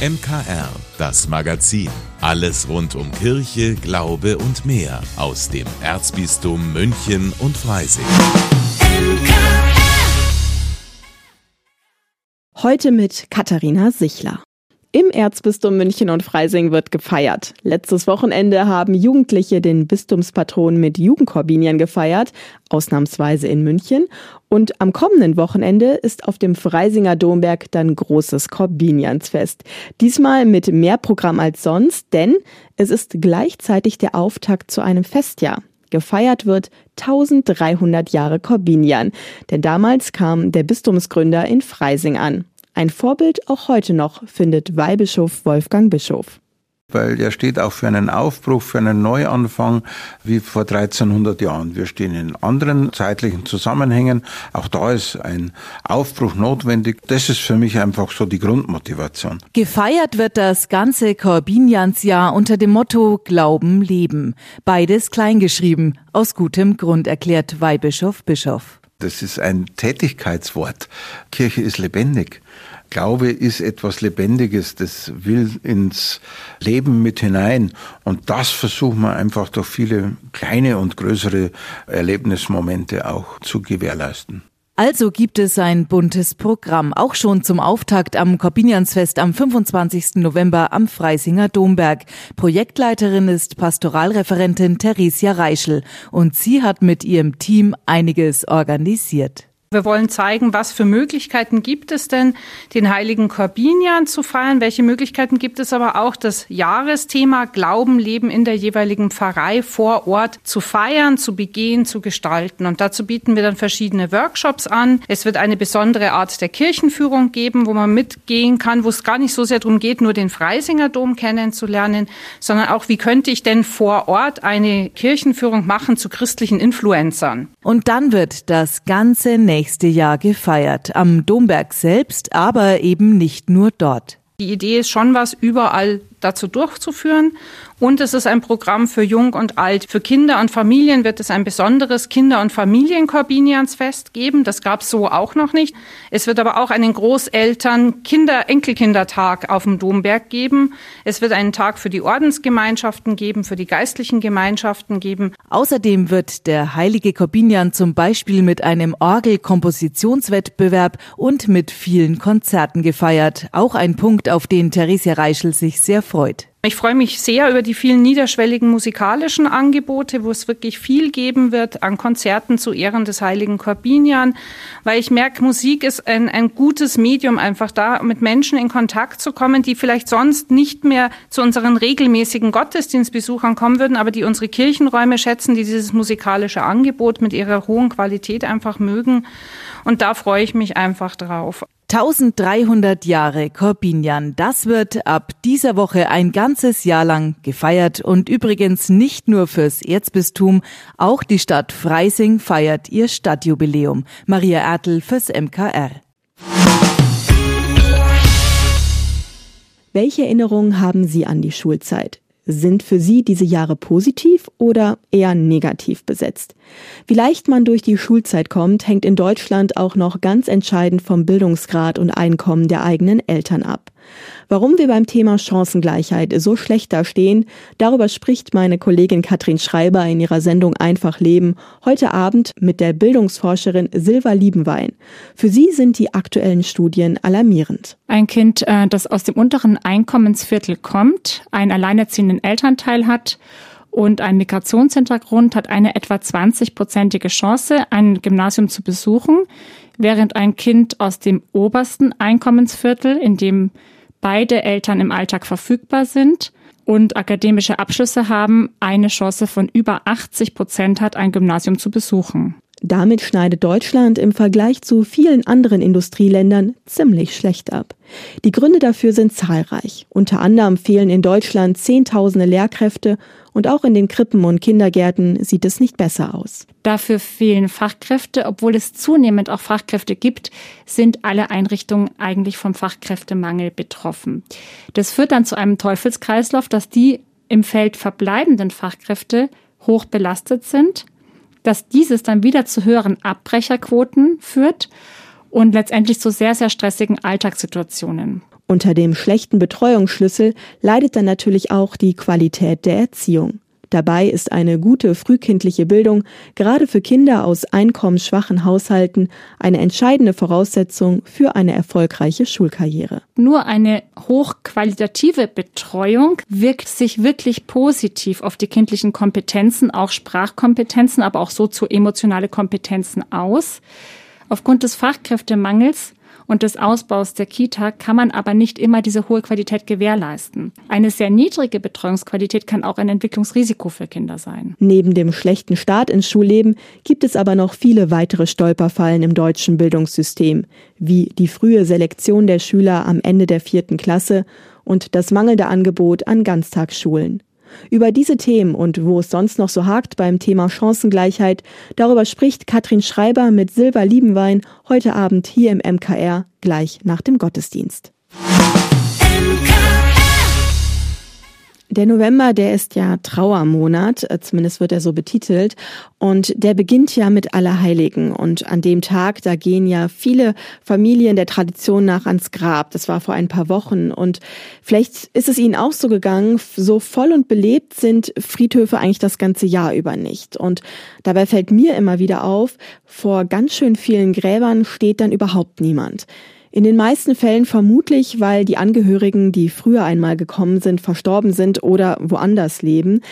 MKR, das Magazin. Alles rund um Kirche, Glaube und mehr aus dem Erzbistum München und Freising. Heute mit Katharina Sichler. Im Erzbistum München und Freising wird gefeiert. Letztes Wochenende haben Jugendliche den Bistumspatron mit Jugendkorbinian gefeiert, ausnahmsweise in München. Und am kommenden Wochenende ist auf dem Freisinger Domberg dann großes Korbiniansfest. Diesmal mit mehr Programm als sonst, denn es ist gleichzeitig der Auftakt zu einem Festjahr. Gefeiert wird 1300 Jahre Korbinian, denn damals kam der Bistumsgründer in Freising an. Ein Vorbild auch heute noch, findet Weihbischof Wolfgang Bischof weil er steht auch für einen Aufbruch, für einen Neuanfang wie vor 1300 Jahren. Wir stehen in anderen zeitlichen Zusammenhängen. Auch da ist ein Aufbruch notwendig. Das ist für mich einfach so die Grundmotivation. Gefeiert wird das ganze Korbiniansjahr unter dem Motto Glauben, Leben. Beides kleingeschrieben, aus gutem Grund erklärt Weihbischof Bischof. Das ist ein Tätigkeitswort. Kirche ist lebendig. Glaube ist etwas Lebendiges, das will ins Leben mit hinein. Und das versuchen wir einfach durch viele kleine und größere Erlebnismomente auch zu gewährleisten. Also gibt es ein buntes Programm, auch schon zum Auftakt am Korbiniansfest am 25. November am Freisinger Domberg. Projektleiterin ist Pastoralreferentin Theresia Reischel und sie hat mit ihrem Team einiges organisiert. Wir wollen zeigen, was für Möglichkeiten gibt es denn, den heiligen Korbinian zu feiern, welche Möglichkeiten gibt es aber auch, das Jahresthema Glauben, Leben in der jeweiligen Pfarrei vor Ort zu feiern, zu begehen, zu gestalten. Und dazu bieten wir dann verschiedene Workshops an. Es wird eine besondere Art der Kirchenführung geben, wo man mitgehen kann, wo es gar nicht so sehr darum geht, nur den Freisinger Dom kennenzulernen, sondern auch, wie könnte ich denn vor Ort eine Kirchenführung machen zu christlichen Influencern. Und dann wird das ganze nächste Jahr gefeiert. Am Domberg selbst, aber eben nicht nur dort. Die Idee ist schon was überall dazu durchzuführen. Und es ist ein Programm für Jung und Alt. Für Kinder und Familien wird es ein besonderes Kinder- und Familienkorbiniansfest geben. Das gab es so auch noch nicht. Es wird aber auch einen Großeltern-, Kinder-, Enkelkindertag auf dem Domberg geben. Es wird einen Tag für die Ordensgemeinschaften geben, für die geistlichen Gemeinschaften geben. Außerdem wird der heilige Korbinian zum Beispiel mit einem Orgelkompositionswettbewerb und mit vielen Konzerten gefeiert. Auch ein Punkt, auf den Theresia Reischel sich sehr freut. Ich freue mich sehr über die vielen niederschwelligen musikalischen Angebote, wo es wirklich viel geben wird an Konzerten zu Ehren des heiligen Korbinian, weil ich merke, Musik ist ein, ein gutes Medium, einfach da mit Menschen in Kontakt zu kommen, die vielleicht sonst nicht mehr zu unseren regelmäßigen Gottesdienstbesuchern kommen würden, aber die unsere Kirchenräume schätzen, die dieses musikalische Angebot mit ihrer hohen Qualität einfach mögen. Und da freue ich mich einfach drauf. 1300 Jahre Corbinian, das wird ab dieser Woche ein ganzes Jahr lang gefeiert und übrigens nicht nur fürs Erzbistum, auch die Stadt Freising feiert ihr Stadtjubiläum. Maria Ertel fürs MKR. Welche Erinnerungen haben Sie an die Schulzeit? Sind für Sie diese Jahre positiv oder eher negativ besetzt? Wie leicht man durch die Schulzeit kommt, hängt in Deutschland auch noch ganz entscheidend vom Bildungsgrad und Einkommen der eigenen Eltern ab. Warum wir beim Thema Chancengleichheit so schlecht dastehen, darüber spricht meine Kollegin Katrin Schreiber in ihrer Sendung Einfach Leben heute Abend mit der Bildungsforscherin Silva Liebenwein. Für sie sind die aktuellen Studien alarmierend. Ein Kind, äh, das aus dem unteren Einkommensviertel kommt, einen alleinerziehenden Elternteil hat und einen Migrationshintergrund hat eine etwa 20-prozentige Chance, ein Gymnasium zu besuchen, während ein Kind aus dem obersten Einkommensviertel, in dem beide Eltern im Alltag verfügbar sind und akademische Abschlüsse haben, eine Chance von über 80 Prozent hat, ein Gymnasium zu besuchen. Damit schneidet Deutschland im Vergleich zu vielen anderen Industrieländern ziemlich schlecht ab. Die Gründe dafür sind zahlreich. Unter anderem fehlen in Deutschland Zehntausende Lehrkräfte und auch in den Krippen und Kindergärten sieht es nicht besser aus. Dafür fehlen Fachkräfte. Obwohl es zunehmend auch Fachkräfte gibt, sind alle Einrichtungen eigentlich vom Fachkräftemangel betroffen. Das führt dann zu einem Teufelskreislauf, dass die im Feld verbleibenden Fachkräfte hoch belastet sind, dass dieses dann wieder zu höheren Abbrecherquoten führt und letztendlich zu sehr, sehr stressigen Alltagssituationen. Unter dem schlechten Betreuungsschlüssel leidet dann natürlich auch die Qualität der Erziehung. Dabei ist eine gute frühkindliche Bildung gerade für Kinder aus einkommensschwachen Haushalten eine entscheidende Voraussetzung für eine erfolgreiche Schulkarriere. Nur eine hochqualitative Betreuung wirkt sich wirklich positiv auf die kindlichen Kompetenzen, auch Sprachkompetenzen, aber auch sozioemotionale Kompetenzen aus. Aufgrund des Fachkräftemangels und des Ausbaus der Kita kann man aber nicht immer diese hohe Qualität gewährleisten. Eine sehr niedrige Betreuungsqualität kann auch ein Entwicklungsrisiko für Kinder sein. Neben dem schlechten Start ins Schulleben gibt es aber noch viele weitere Stolperfallen im deutschen Bildungssystem, wie die frühe Selektion der Schüler am Ende der vierten Klasse und das mangelnde Angebot an Ganztagsschulen. Über diese Themen und wo es sonst noch so hakt beim Thema Chancengleichheit, darüber spricht Katrin Schreiber mit Silber Liebenwein heute Abend hier im MKR gleich nach dem Gottesdienst. Der November, der ist ja Trauermonat, äh, zumindest wird er so betitelt. Und der beginnt ja mit Allerheiligen. Und an dem Tag, da gehen ja viele Familien der Tradition nach ans Grab. Das war vor ein paar Wochen. Und vielleicht ist es Ihnen auch so gegangen, so voll und belebt sind Friedhöfe eigentlich das ganze Jahr über nicht. Und dabei fällt mir immer wieder auf, vor ganz schön vielen Gräbern steht dann überhaupt niemand. In den meisten Fällen vermutlich, weil die Angehörigen, die früher einmal gekommen sind, verstorben sind oder woanders leben.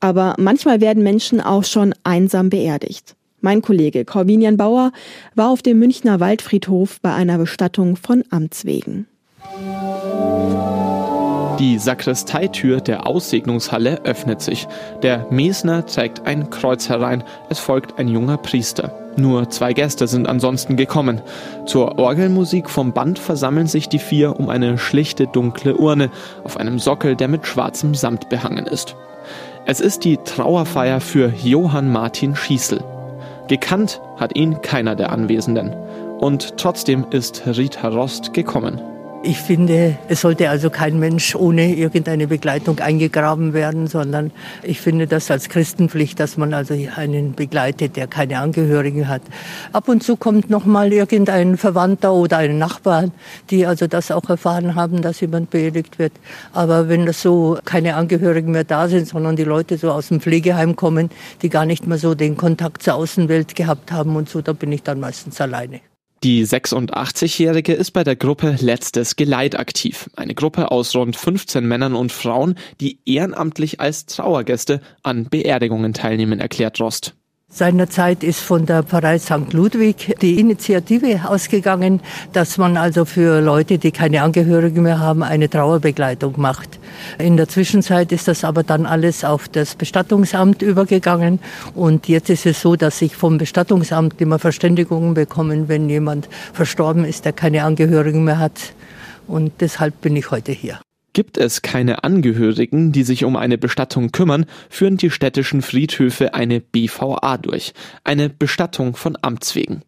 Aber manchmal werden Menschen auch schon einsam beerdigt. Mein Kollege Corbinian Bauer war auf dem Münchner Waldfriedhof bei einer Bestattung von Amts wegen. Die Sakristeitür der Aussegnungshalle öffnet sich. Der Mesner zeigt ein Kreuz herein. Es folgt ein junger Priester. Nur zwei Gäste sind ansonsten gekommen. Zur Orgelmusik vom Band versammeln sich die vier um eine schlichte dunkle Urne auf einem Sockel, der mit schwarzem Samt behangen ist. Es ist die Trauerfeier für Johann Martin Schießel. Gekannt hat ihn keiner der Anwesenden. Und trotzdem ist Rita Rost gekommen. Ich finde, es sollte also kein Mensch ohne irgendeine Begleitung eingegraben werden, sondern ich finde das als Christenpflicht, dass man also einen begleitet, der keine Angehörigen hat. Ab und zu kommt noch mal irgendein Verwandter oder ein Nachbar, die also das auch erfahren haben, dass jemand beerdigt wird. Aber wenn das so keine Angehörigen mehr da sind, sondern die Leute so aus dem Pflegeheim kommen, die gar nicht mehr so den Kontakt zur Außenwelt gehabt haben und so, da bin ich dann meistens alleine. Die 86-Jährige ist bei der Gruppe Letztes Geleit aktiv. Eine Gruppe aus rund 15 Männern und Frauen, die ehrenamtlich als Trauergäste an Beerdigungen teilnehmen, erklärt Rost. Seinerzeit ist von der Pfarrei St. Ludwig die Initiative ausgegangen, dass man also für Leute, die keine Angehörigen mehr haben, eine Trauerbegleitung macht. In der Zwischenzeit ist das aber dann alles auf das Bestattungsamt übergegangen und jetzt ist es so, dass ich vom Bestattungsamt immer Verständigungen bekommen, wenn jemand verstorben ist, der keine Angehörigen mehr hat. Und deshalb bin ich heute hier. Gibt es keine Angehörigen, die sich um eine Bestattung kümmern, führen die städtischen Friedhöfe eine BVA durch. Eine Bestattung von Amts wegen.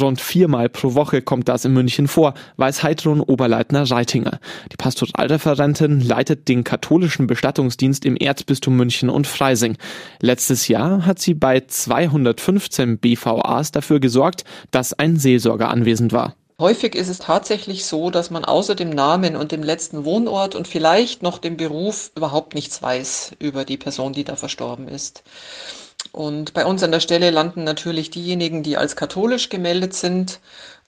Rund viermal pro Woche kommt das in München vor, weiß Heidrun Oberleitner Reitinger. Die Pastoralreferentin leitet den katholischen Bestattungsdienst im Erzbistum München und Freising. Letztes Jahr hat sie bei 215 BVAs dafür gesorgt, dass ein Seelsorger anwesend war. Häufig ist es tatsächlich so, dass man außer dem Namen und dem letzten Wohnort und vielleicht noch dem Beruf überhaupt nichts weiß über die Person, die da verstorben ist. Und bei uns an der Stelle landen natürlich diejenigen, die als katholisch gemeldet sind.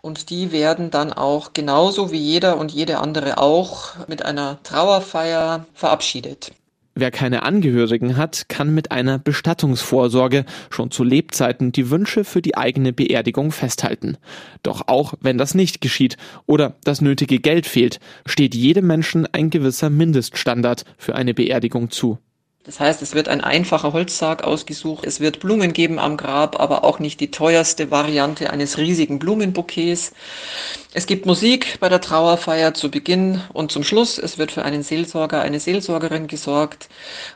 Und die werden dann auch genauso wie jeder und jede andere auch mit einer Trauerfeier verabschiedet. Wer keine Angehörigen hat, kann mit einer Bestattungsvorsorge schon zu Lebzeiten die Wünsche für die eigene Beerdigung festhalten. Doch auch wenn das nicht geschieht oder das nötige Geld fehlt, steht jedem Menschen ein gewisser Mindeststandard für eine Beerdigung zu. Das heißt, es wird ein einfacher Holzsarg ausgesucht, es wird Blumen geben am Grab, aber auch nicht die teuerste Variante eines riesigen Blumenbouquets. Es gibt Musik bei der Trauerfeier zu Beginn und zum Schluss. Es wird für einen Seelsorger, eine Seelsorgerin gesorgt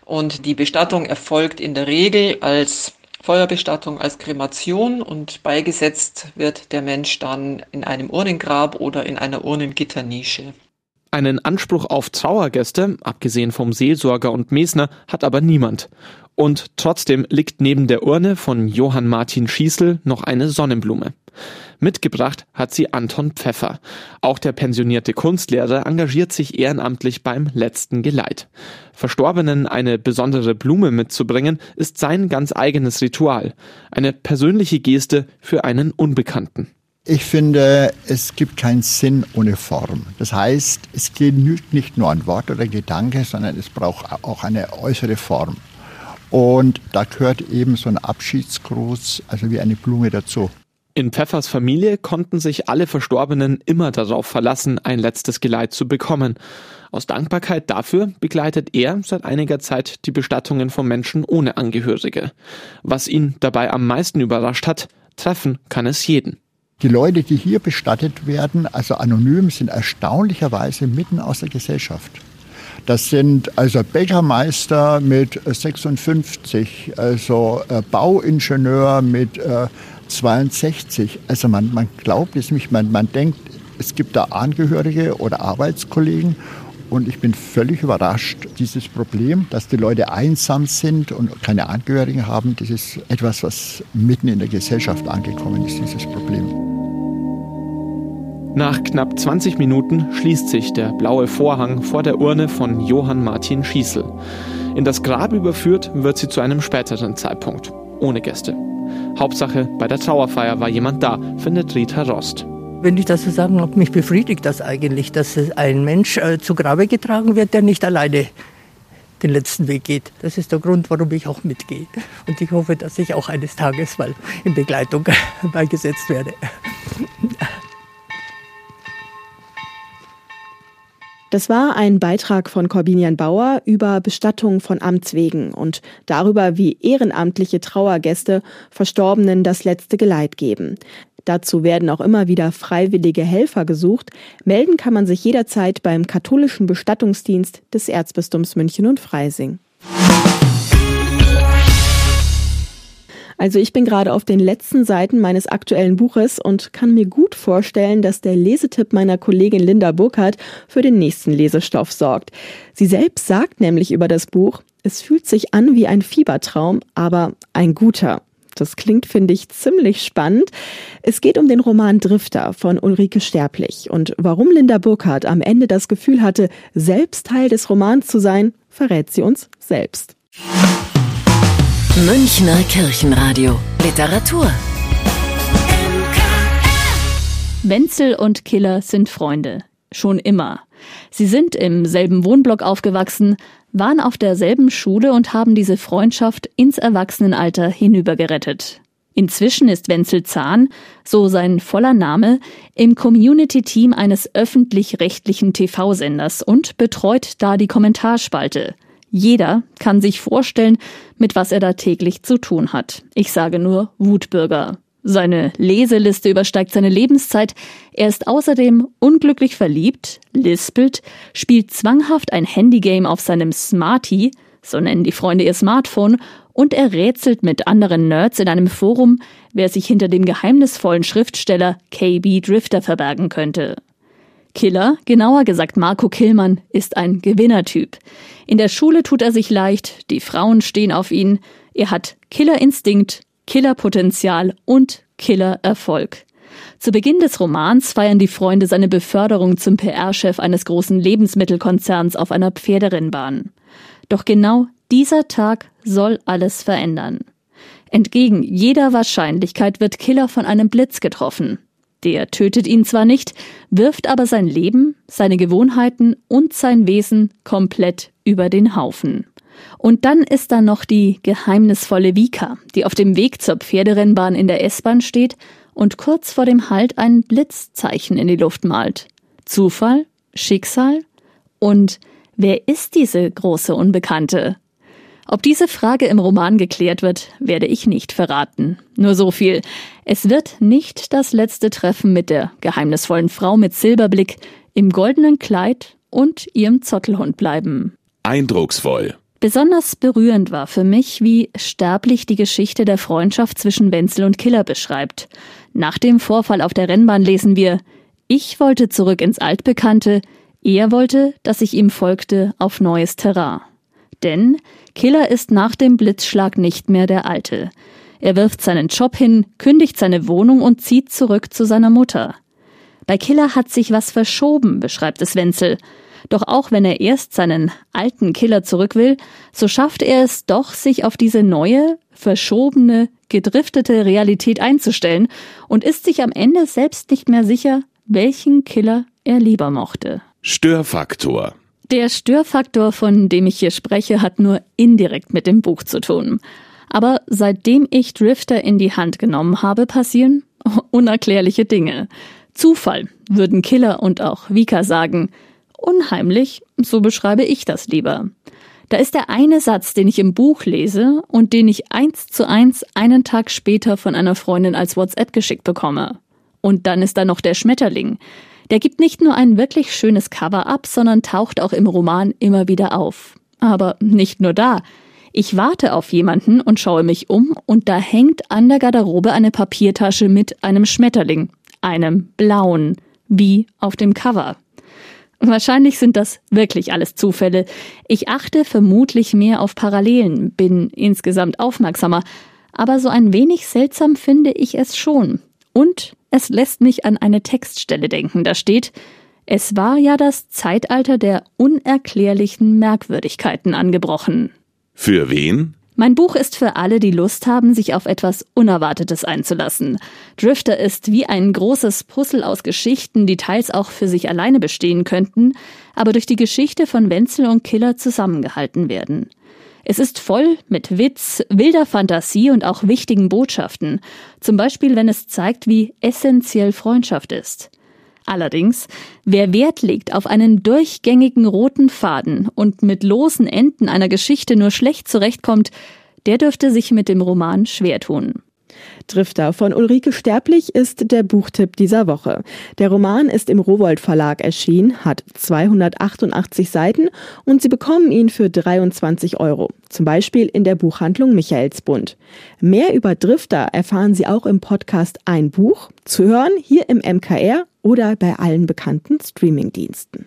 und die Bestattung erfolgt in der Regel als Feuerbestattung als Kremation und beigesetzt wird der Mensch dann in einem Urnengrab oder in einer Urnengitternische. Einen Anspruch auf Trauergäste, abgesehen vom Seelsorger und Mesner, hat aber niemand. Und trotzdem liegt neben der Urne von Johann Martin Schießel noch eine Sonnenblume. Mitgebracht hat sie Anton Pfeffer. Auch der pensionierte Kunstlehrer engagiert sich ehrenamtlich beim letzten Geleit. Verstorbenen eine besondere Blume mitzubringen, ist sein ganz eigenes Ritual. Eine persönliche Geste für einen Unbekannten. Ich finde, es gibt keinen Sinn ohne Form. Das heißt, es genügt nicht nur ein Wort oder Gedanke, sondern es braucht auch eine äußere Form. Und da gehört eben so ein Abschiedsgruß, also wie eine Blume dazu. In Pfeffers Familie konnten sich alle Verstorbenen immer darauf verlassen, ein letztes Geleit zu bekommen. Aus Dankbarkeit dafür begleitet er seit einiger Zeit die Bestattungen von Menschen ohne Angehörige. Was ihn dabei am meisten überrascht hat, treffen kann es jeden. Die Leute, die hier bestattet werden, also anonym, sind erstaunlicherweise mitten aus der Gesellschaft. Das sind also Bäckermeister mit 56, also äh, Bauingenieur mit äh, 62. Also man, man glaubt es nicht, man, man denkt, es gibt da Angehörige oder Arbeitskollegen und ich bin völlig überrascht, dieses Problem, dass die Leute einsam sind und keine Angehörigen haben, das ist etwas, was mitten in der Gesellschaft angekommen ist, dieses Problem. Nach knapp 20 Minuten schließt sich der blaue Vorhang vor der Urne von Johann Martin Schießel. In das Grab überführt wird sie zu einem späteren Zeitpunkt, ohne Gäste. Hauptsache, bei der Trauerfeier war jemand da, findet Rita Rost. Wenn ich das so sagen habe, mich befriedigt das eigentlich, dass ein Mensch äh, zu Grabe getragen wird, der nicht alleine den letzten Weg geht. Das ist der Grund, warum ich auch mitgehe. Und ich hoffe, dass ich auch eines Tages mal in Begleitung beigesetzt werde. Das war ein Beitrag von Corbinian Bauer über Bestattung von Amts wegen und darüber, wie ehrenamtliche Trauergäste Verstorbenen das letzte Geleit geben. Dazu werden auch immer wieder freiwillige Helfer gesucht. Melden kann man sich jederzeit beim katholischen Bestattungsdienst des Erzbistums München und Freising. Also ich bin gerade auf den letzten Seiten meines aktuellen Buches und kann mir gut vorstellen, dass der Lesetipp meiner Kollegin Linda Burkhardt für den nächsten Lesestoff sorgt. Sie selbst sagt nämlich über das Buch, es fühlt sich an wie ein Fiebertraum, aber ein guter. Das klingt, finde ich, ziemlich spannend. Es geht um den Roman Drifter von Ulrike Sterblich. Und warum Linda Burkhardt am Ende das Gefühl hatte, selbst Teil des Romans zu sein, verrät sie uns selbst. Münchner Kirchenradio. Literatur. Wenzel und Killer sind Freunde. Schon immer. Sie sind im selben Wohnblock aufgewachsen, waren auf derselben Schule und haben diese Freundschaft ins Erwachsenenalter hinübergerettet. Inzwischen ist Wenzel Zahn, so sein voller Name, im Community-Team eines öffentlich-rechtlichen TV-Senders und betreut da die Kommentarspalte – jeder kann sich vorstellen, mit was er da täglich zu tun hat. Ich sage nur Wutbürger. Seine Leseliste übersteigt seine Lebenszeit. Er ist außerdem unglücklich verliebt, lispelt, spielt zwanghaft ein Handygame auf seinem Smartie, so nennen die Freunde ihr Smartphone, und er rätselt mit anderen Nerds in einem Forum, wer sich hinter dem geheimnisvollen Schriftsteller KB Drifter verbergen könnte. Killer, genauer gesagt Marco Killmann, ist ein Gewinnertyp. In der Schule tut er sich leicht, die Frauen stehen auf ihn, er hat Killerinstinkt, Killerpotenzial und Killererfolg. Zu Beginn des Romans feiern die Freunde seine Beförderung zum PR-Chef eines großen Lebensmittelkonzerns auf einer Pferderennbahn. Doch genau dieser Tag soll alles verändern. Entgegen jeder Wahrscheinlichkeit wird Killer von einem Blitz getroffen. Der tötet ihn zwar nicht, wirft aber sein Leben, seine Gewohnheiten und sein Wesen komplett über den Haufen. Und dann ist da noch die geheimnisvolle Vika, die auf dem Weg zur Pferderennbahn in der S-Bahn steht und kurz vor dem Halt ein Blitzzeichen in die Luft malt. Zufall? Schicksal? Und wer ist diese große Unbekannte? Ob diese Frage im Roman geklärt wird, werde ich nicht verraten. Nur so viel. Es wird nicht das letzte Treffen mit der geheimnisvollen Frau mit Silberblick im goldenen Kleid und ihrem Zottelhund bleiben. Eindrucksvoll. Besonders berührend war für mich, wie sterblich die Geschichte der Freundschaft zwischen Wenzel und Killer beschreibt. Nach dem Vorfall auf der Rennbahn lesen wir, ich wollte zurück ins Altbekannte, er wollte, dass ich ihm folgte auf neues Terrain. Denn Killer ist nach dem Blitzschlag nicht mehr der Alte. Er wirft seinen Job hin, kündigt seine Wohnung und zieht zurück zu seiner Mutter. Bei Killer hat sich was verschoben, beschreibt es Wenzel. Doch auch wenn er erst seinen alten Killer zurück will, so schafft er es doch, sich auf diese neue, verschobene, gedriftete Realität einzustellen und ist sich am Ende selbst nicht mehr sicher, welchen Killer er lieber mochte. Störfaktor. Der Störfaktor, von dem ich hier spreche, hat nur indirekt mit dem Buch zu tun. Aber seitdem ich Drifter in die Hand genommen habe, passieren unerklärliche Dinge. Zufall, würden Killer und auch Vika sagen. Unheimlich, so beschreibe ich das lieber. Da ist der eine Satz, den ich im Buch lese und den ich eins zu eins einen Tag später von einer Freundin als WhatsApp geschickt bekomme. Und dann ist da noch der Schmetterling. Der gibt nicht nur ein wirklich schönes Cover ab, sondern taucht auch im Roman immer wieder auf. Aber nicht nur da. Ich warte auf jemanden und schaue mich um und da hängt an der Garderobe eine Papiertasche mit einem Schmetterling, einem blauen, wie auf dem Cover. Wahrscheinlich sind das wirklich alles Zufälle. Ich achte vermutlich mehr auf Parallelen, bin insgesamt aufmerksamer, aber so ein wenig seltsam finde ich es schon. Und es lässt mich an eine Textstelle denken, da steht, es war ja das Zeitalter der unerklärlichen Merkwürdigkeiten angebrochen. Für wen? Mein Buch ist für alle, die Lust haben, sich auf etwas Unerwartetes einzulassen. Drifter ist wie ein großes Puzzle aus Geschichten, die teils auch für sich alleine bestehen könnten, aber durch die Geschichte von Wenzel und Killer zusammengehalten werden. Es ist voll mit Witz, wilder Fantasie und auch wichtigen Botschaften. Zum Beispiel, wenn es zeigt, wie essentiell Freundschaft ist. Allerdings, wer Wert legt auf einen durchgängigen roten Faden und mit losen Enden einer Geschichte nur schlecht zurechtkommt, der dürfte sich mit dem Roman schwer tun. Drifter von Ulrike Sterblich ist der Buchtipp dieser Woche. Der Roman ist im Rowold Verlag erschienen, hat 288 Seiten und Sie bekommen ihn für 23 Euro. Zum Beispiel in der Buchhandlung Michaelsbund. Mehr über Drifter erfahren Sie auch im Podcast Ein Buch, zu hören hier im MKR oder bei allen bekannten Streamingdiensten.